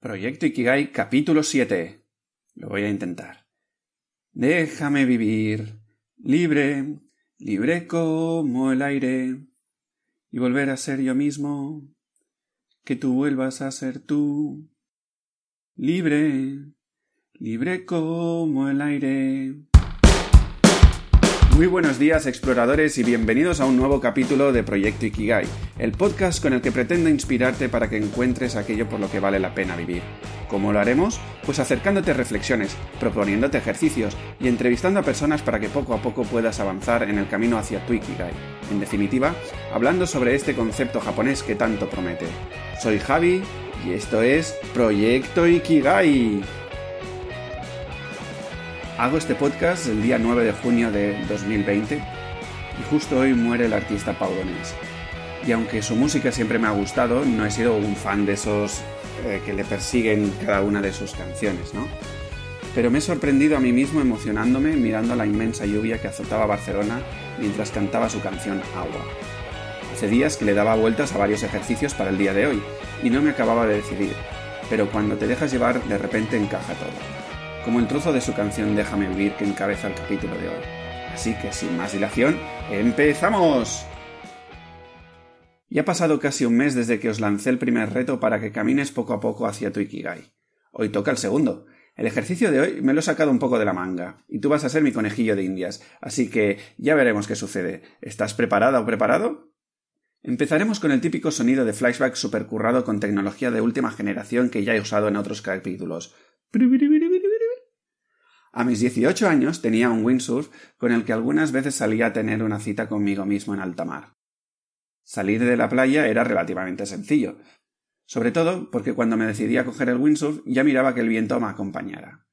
Proyecto Ikigai capítulo 7. Lo voy a intentar. Déjame vivir, libre, libre como el aire, y volver a ser yo mismo, que tú vuelvas a ser tú, libre, libre como el aire. Muy buenos días exploradores y bienvenidos a un nuevo capítulo de Proyecto Ikigai, el podcast con el que pretendo inspirarte para que encuentres aquello por lo que vale la pena vivir. ¿Cómo lo haremos? Pues acercándote reflexiones, proponiéndote ejercicios y entrevistando a personas para que poco a poco puedas avanzar en el camino hacia tu Ikigai. En definitiva, hablando sobre este concepto japonés que tanto promete. Soy Javi y esto es Proyecto Ikigai. Hago este podcast el día 9 de junio de 2020 y justo hoy muere el artista Pau Donés. Y aunque su música siempre me ha gustado, no he sido un fan de esos eh, que le persiguen cada una de sus canciones, ¿no? Pero me he sorprendido a mí mismo emocionándome mirando la inmensa lluvia que azotaba Barcelona mientras cantaba su canción Agua. Hace días que le daba vueltas a varios ejercicios para el día de hoy y no me acababa de decidir, pero cuando te dejas llevar de repente encaja todo como el trozo de su canción Déjame vivir que encabeza el capítulo de hoy. Así que sin más dilación, ¡empezamos! Ya ha pasado casi un mes desde que os lancé el primer reto para que camines poco a poco hacia tu Ikigai. Hoy toca el segundo. El ejercicio de hoy me lo he sacado un poco de la manga, y tú vas a ser mi conejillo de indias, así que ya veremos qué sucede. ¿Estás preparada o preparado? Empezaremos con el típico sonido de flashback supercurrado con tecnología de última generación que ya he usado en otros capítulos. A mis 18 años tenía un windsurf con el que algunas veces salía a tener una cita conmigo mismo en alta mar. Salir de la playa era relativamente sencillo, sobre todo porque cuando me decidí a coger el windsurf ya miraba que el viento me acompañara.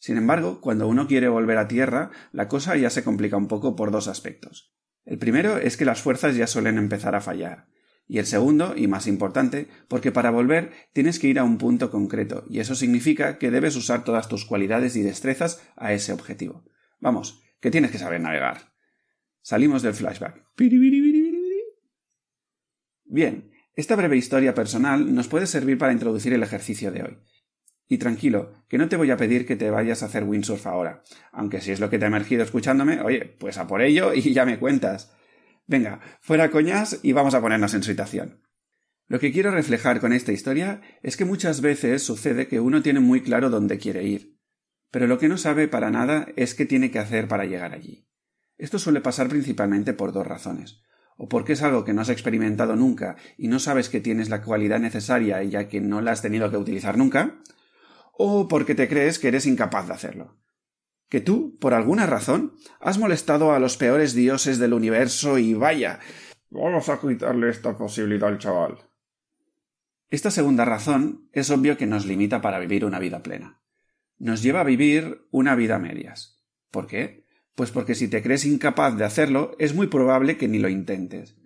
Sin embargo, cuando uno quiere volver a tierra, la cosa ya se complica un poco por dos aspectos. El primero es que las fuerzas ya suelen empezar a fallar, y el segundo, y más importante, porque para volver tienes que ir a un punto concreto, y eso significa que debes usar todas tus cualidades y destrezas a ese objetivo. Vamos, que tienes que saber navegar. Salimos del flashback. Bien, esta breve historia personal nos puede servir para introducir el ejercicio de hoy. Y tranquilo, que no te voy a pedir que te vayas a hacer windsurf ahora, aunque si es lo que te ha emergido escuchándome, oye, pues a por ello y ya me cuentas. Venga, fuera coñas y vamos a ponernos en situación. Lo que quiero reflejar con esta historia es que muchas veces sucede que uno tiene muy claro dónde quiere ir, pero lo que no sabe para nada es qué tiene que hacer para llegar allí. Esto suele pasar principalmente por dos razones o porque es algo que no has experimentado nunca y no sabes que tienes la cualidad necesaria ya que no la has tenido que utilizar nunca, o porque te crees que eres incapaz de hacerlo que tú, por alguna razón, has molestado a los peores dioses del universo y vaya. Vamos a quitarle esta posibilidad al chaval. Esta segunda razón es obvio que nos limita para vivir una vida plena. Nos lleva a vivir una vida a medias. ¿Por qué? Pues porque si te crees incapaz de hacerlo, es muy probable que ni lo intentes.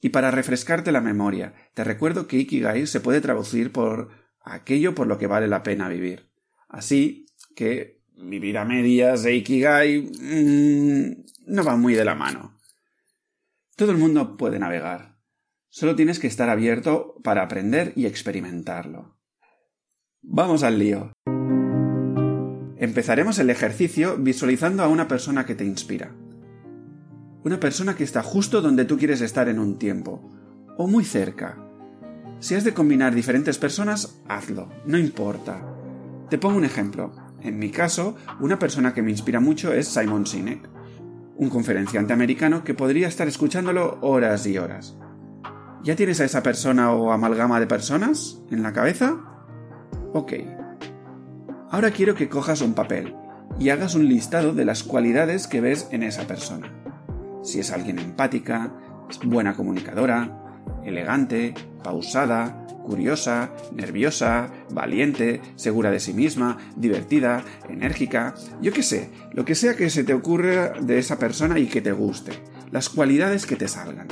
Y para refrescarte la memoria, te recuerdo que Ikigai se puede traducir por aquello por lo que vale la pena vivir. Así que vivir a medias de Ikigai mm, no va muy de la mano. Todo el mundo puede navegar. Solo tienes que estar abierto para aprender y experimentarlo. Vamos al lío. Empezaremos el ejercicio visualizando a una persona que te inspira. Una persona que está justo donde tú quieres estar en un tiempo, o muy cerca. Si has de combinar diferentes personas, hazlo, no importa. Te pongo un ejemplo. En mi caso, una persona que me inspira mucho es Simon Sinek, un conferenciante americano que podría estar escuchándolo horas y horas. ¿Ya tienes a esa persona o amalgama de personas en la cabeza? Ok. Ahora quiero que cojas un papel y hagas un listado de las cualidades que ves en esa persona. Si es alguien empática, buena comunicadora, elegante, pausada, curiosa, nerviosa, valiente, segura de sí misma, divertida, enérgica, yo qué sé, lo que sea que se te ocurra de esa persona y que te guste, las cualidades que te salgan.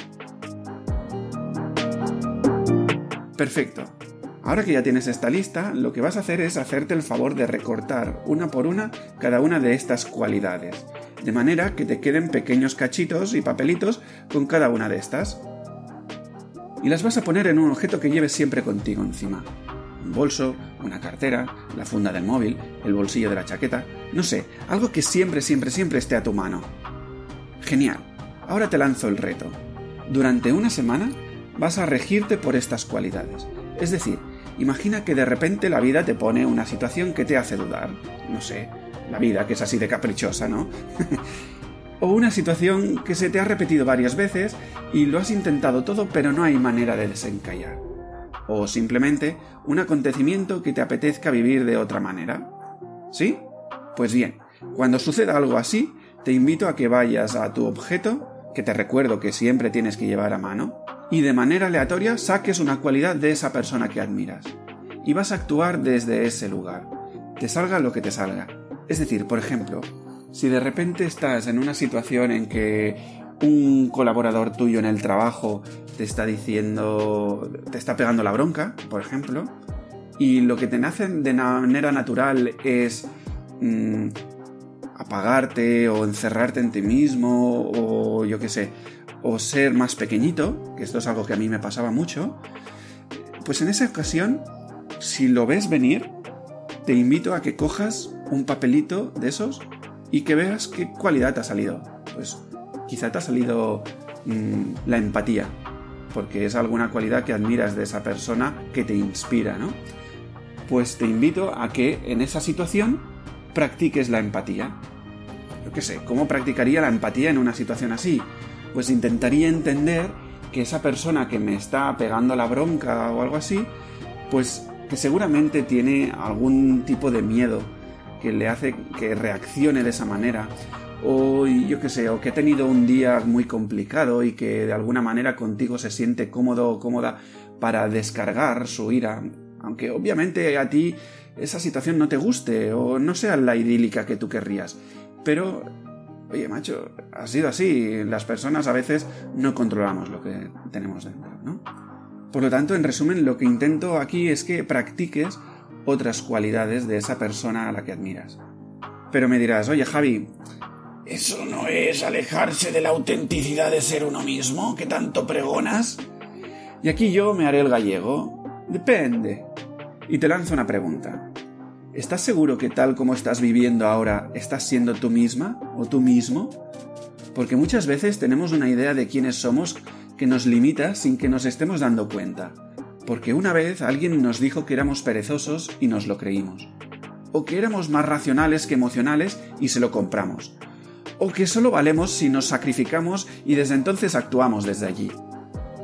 Perfecto. Ahora que ya tienes esta lista, lo que vas a hacer es hacerte el favor de recortar una por una cada una de estas cualidades, de manera que te queden pequeños cachitos y papelitos con cada una de estas y las vas a poner en un objeto que lleves siempre contigo encima. un bolso, una cartera, la funda del móvil, el bolsillo de la chaqueta, no sé, algo que siempre, siempre, siempre esté a tu mano. Genial. Ahora te lanzo el reto. Durante una semana vas a regirte por estas cualidades. Es decir, imagina que de repente la vida te pone una situación que te hace dudar. No sé, la vida que es así de caprichosa, ¿no? o una situación que se te ha repetido varias veces y lo has intentado todo pero no hay manera de desencallar. O simplemente un acontecimiento que te apetezca vivir de otra manera. ¿Sí? Pues bien, cuando suceda algo así, te invito a que vayas a tu objeto, que te recuerdo que siempre tienes que llevar a mano, y de manera aleatoria saques una cualidad de esa persona que admiras. Y vas a actuar desde ese lugar. Te salga lo que te salga. Es decir, por ejemplo, si de repente estás en una situación en que un colaborador tuyo en el trabajo te está diciendo, te está pegando la bronca, por ejemplo, y lo que te nace de manera natural es mm, apagarte o encerrarte en ti mismo o yo qué sé, o ser más pequeñito, que esto es algo que a mí me pasaba mucho, pues en esa ocasión, si lo ves venir, te invito a que cojas un papelito de esos y que veas qué cualidad te ha salido. Pues quizá te ha salido mm, la empatía, porque es alguna cualidad que admiras de esa persona que te inspira, ¿no? Pues te invito a que en esa situación practiques la empatía. Yo qué sé, ¿cómo practicaría la empatía en una situación así? Pues intentaría entender que esa persona que me está pegando la bronca o algo así, pues que seguramente tiene algún tipo de miedo que le hace que reaccione de esa manera o yo qué sé, o que ha tenido un día muy complicado y que de alguna manera contigo se siente cómodo o cómoda para descargar su ira, aunque obviamente a ti esa situación no te guste o no sea la idílica que tú querrías. Pero, oye, macho, ha sido así. Las personas a veces no controlamos lo que tenemos dentro, ¿no? Por lo tanto, en resumen, lo que intento aquí es que practiques otras cualidades de esa persona a la que admiras. Pero me dirás, oye Javi, ¿eso no es alejarse de la autenticidad de ser uno mismo que tanto pregonas? Y aquí yo me haré el gallego. Depende. Y te lanzo una pregunta. ¿Estás seguro que tal como estás viviendo ahora estás siendo tú misma o tú mismo? Porque muchas veces tenemos una idea de quiénes somos que nos limita sin que nos estemos dando cuenta porque una vez alguien nos dijo que éramos perezosos y nos lo creímos, o que éramos más racionales que emocionales y se lo compramos, o que solo valemos si nos sacrificamos y desde entonces actuamos desde allí.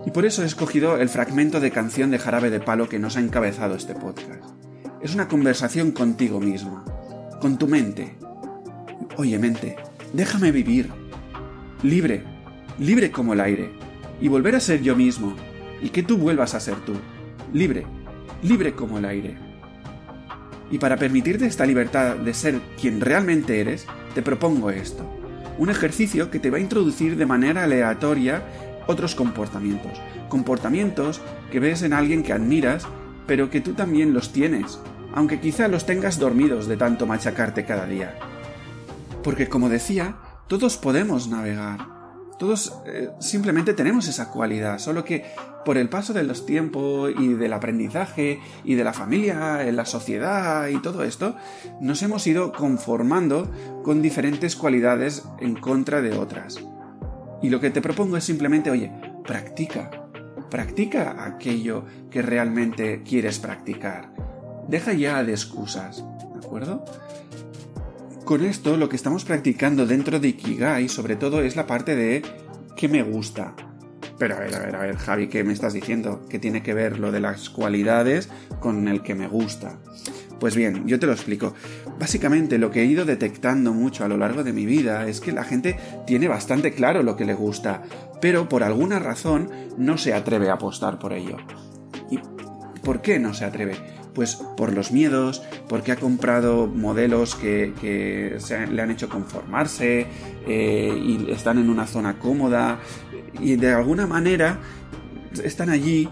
Y por eso he escogido el fragmento de canción de Jarabe de Palo que nos ha encabezado este podcast. Es una conversación contigo misma, con tu mente. Oye mente, déjame vivir, libre, libre como el aire, y volver a ser yo mismo, y que tú vuelvas a ser tú, libre, libre como el aire. Y para permitirte esta libertad de ser quien realmente eres, te propongo esto, un ejercicio que te va a introducir de manera aleatoria otros comportamientos, comportamientos que ves en alguien que admiras, pero que tú también los tienes, aunque quizá los tengas dormidos de tanto machacarte cada día. Porque como decía, todos podemos navegar, todos eh, simplemente tenemos esa cualidad, solo que por el paso de los tiempos y del aprendizaje y de la familia, en la sociedad y todo esto, nos hemos ido conformando con diferentes cualidades en contra de otras. Y lo que te propongo es simplemente, oye, practica, practica aquello que realmente quieres practicar. Deja ya de excusas, ¿de acuerdo? Con esto lo que estamos practicando dentro de Ikigai sobre todo es la parte de que me gusta. Pero a ver, a ver, a ver, Javi, ¿qué me estás diciendo? ¿Qué tiene que ver lo de las cualidades con el que me gusta? Pues bien, yo te lo explico. Básicamente lo que he ido detectando mucho a lo largo de mi vida es que la gente tiene bastante claro lo que le gusta, pero por alguna razón no se atreve a apostar por ello. ¿Y por qué no se atreve? Pues por los miedos, porque ha comprado modelos que, le han hecho conformarse eh, y están en una zona cómoda y de alguna manera están allí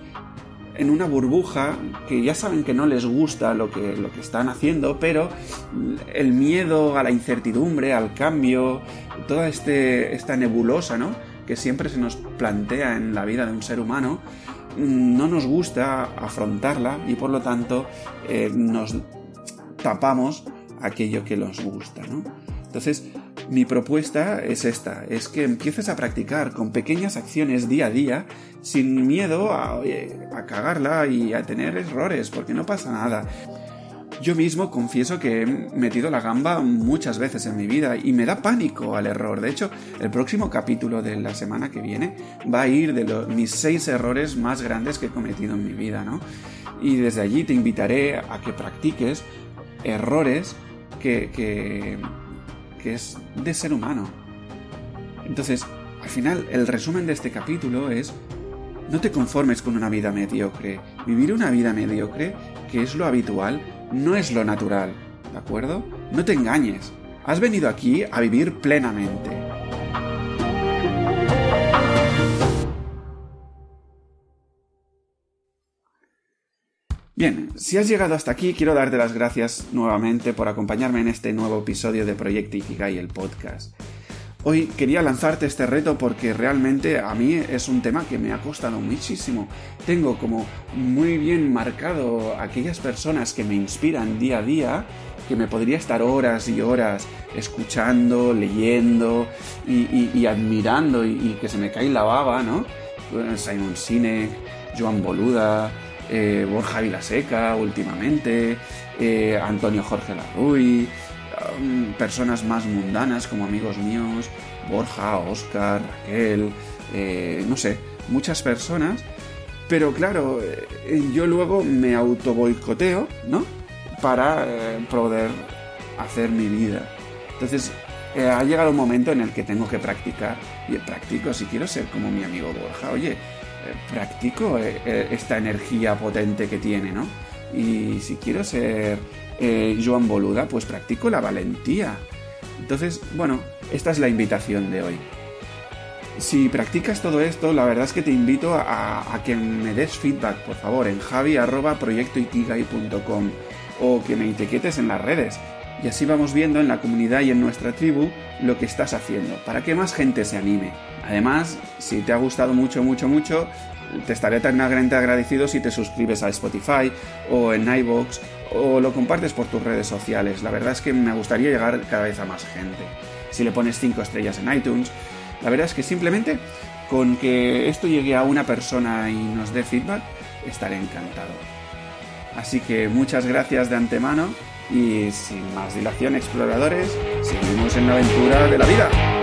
en una burbuja que ya saben que no les gusta lo que, lo que están haciendo, pero el miedo a la incertidumbre, al cambio, toda este, esta nebulosa, ¿no? Que siempre se nos plantea en la vida de un ser humano, mm, no nos gusta afrontarla y por lo tanto eh, nos tapamos aquello que nos gusta, ¿no? Entonces, mi propuesta es esta, es que empieces a practicar con pequeñas acciones día a día, sin miedo a, a cagarla y a tener errores, porque no pasa nada. Yo mismo confieso que he metido la gamba muchas veces en mi vida y me da pánico al error. De hecho, el próximo capítulo de la semana que viene va a ir de los, mis seis errores más grandes que he cometido en mi vida, ¿no? Y desde allí te invitaré a que practiques errores que, que, que es de ser humano. Entonces, al final, el resumen de este capítulo es no te conformes con una vida mediocre. Vivir una vida mediocre, que es lo habitual, no es lo natural, ¿de acuerdo? No te engañes. Has venido aquí a vivir plenamente. Bien, si has llegado hasta aquí, quiero darte las gracias nuevamente por acompañarme en este nuevo episodio de Proyecto Ikigai, el podcast. Hoy quería lanzarte este reto porque realmente a mí es un tema que me ha costado muchísimo. Tengo como muy bien marcado aquellas personas que me inspiran día a día, que me podría estar horas y horas escuchando, leyendo y, admirando y, que se me cae la baba, ¿no? Simon Sinek, Joan Boluda, eh, Borja Vilaseca últimamente, eh, Antonio Jorge Larruy, personas más mundanas como amigos míos, Borja, Oscar, Raquel, eh, no sé, muchas personas. Pero claro, eh, yo luego me auto boicoteo, ¿no? Para eh, poder hacer mi vida. Entonces, ha llegado un momento en el que tengo que practicar. Y practico, si quiero ser como mi amigo Borja, oye, practico esta energía potente que tiene, ¿no? Y si quiero ser eh, Joan Boluda, pues practico la valentía. Entonces, bueno, esta es la invitación de hoy. Si practicas todo esto, la verdad es que te invito a, que me des feedback, por favor, en javi.proyectoikigai.com o que me etiquetes en las redes. Y así vamos viendo en la comunidad y en nuestra tribu lo que estás haciendo, para que más gente se anime. Además, si te ha gustado mucho, mucho, mucho, te estaré eternamente agradecido si te suscribes a Spotify o en iVoox o lo compartes por tus redes sociales. La verdad es que me gustaría llegar cada vez a más gente. Si le pones 5 estrellas en iTunes, la verdad es que simplemente con que esto llegue a una persona y nos dé feedback, estaré encantado. Así que muchas gracias de antemano y sin más dilación exploradores, seguimos en la aventura de la vida.